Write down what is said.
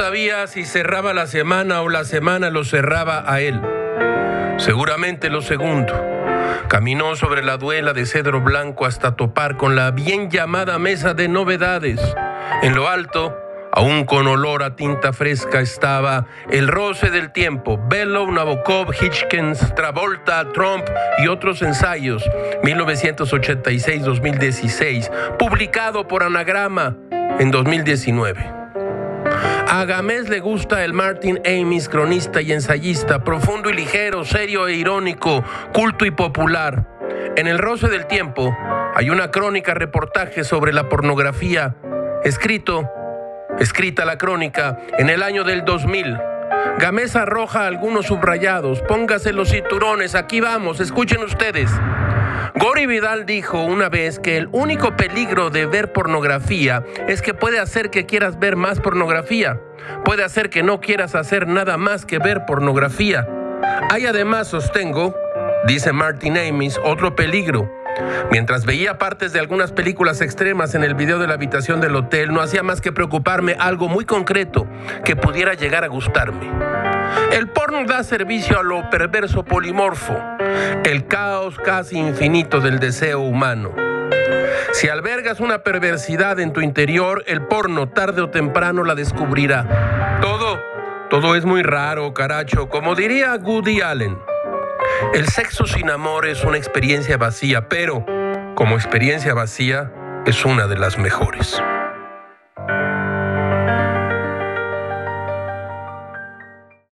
sabía si cerraba la semana o la semana lo cerraba a él. Seguramente lo segundo. Caminó sobre la duela de cedro blanco hasta topar con la bien llamada mesa de novedades. En lo alto, aún con olor a tinta fresca, estaba El roce del tiempo, Bellow, Nabokov, Hitchkins, Travolta, Trump y otros ensayos, 1986-2016, publicado por Anagrama en 2019. A Gamés le gusta el Martin Amis, cronista y ensayista, profundo y ligero, serio e irónico, culto y popular. En El roce del tiempo hay una crónica reportaje sobre la pornografía, escrito, escrita la crónica en el año del 2000. Gamés arroja algunos subrayados, póngase los cinturones, aquí vamos, escuchen ustedes. Gori Vidal dijo una vez que el único peligro de ver pornografía es que puede hacer que quieras ver más pornografía. Puede hacer que no quieras hacer nada más que ver pornografía. Hay además, sostengo, dice Martin Amis, otro peligro. Mientras veía partes de algunas películas extremas en el video de la habitación del hotel, no hacía más que preocuparme algo muy concreto que pudiera llegar a gustarme. El porno da servicio a lo perverso polimorfo, el caos casi infinito del deseo humano. Si albergas una perversidad en tu interior, el porno tarde o temprano la descubrirá. Todo, todo es muy raro, caracho, como diría Woody Allen. El sexo sin amor es una experiencia vacía, pero como experiencia vacía es una de las mejores.